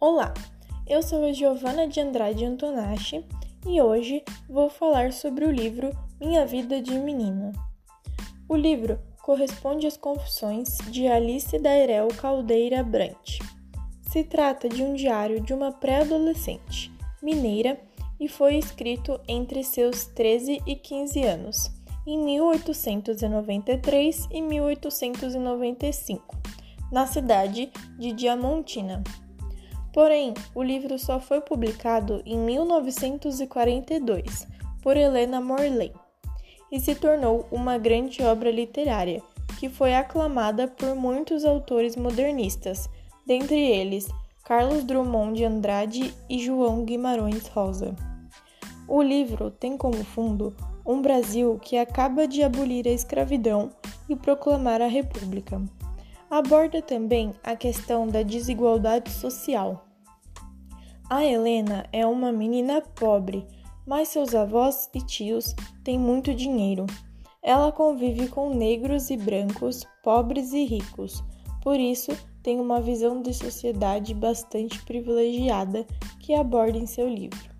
Olá, eu sou a Giovana de Andrade Antonacci e hoje vou falar sobre o livro Minha Vida de Menina. O livro corresponde às confissões de Alice Dairel Caldeira Brant. Se trata de um diário de uma pré-adolescente mineira e foi escrito entre seus 13 e 15 anos, em 1893 e 1895 na cidade de Diamantina. Porém, o livro só foi publicado em 1942 por Helena Morley e se tornou uma grande obra literária que foi aclamada por muitos autores modernistas, dentre eles Carlos Drummond de Andrade e João Guimarães Rosa. O livro tem como fundo um Brasil que acaba de abolir a escravidão e proclamar a República. Aborda também a questão da desigualdade social. A Helena é uma menina pobre, mas seus avós e tios têm muito dinheiro. Ela convive com negros e brancos, pobres e ricos, por isso tem uma visão de sociedade bastante privilegiada que aborda em seu livro.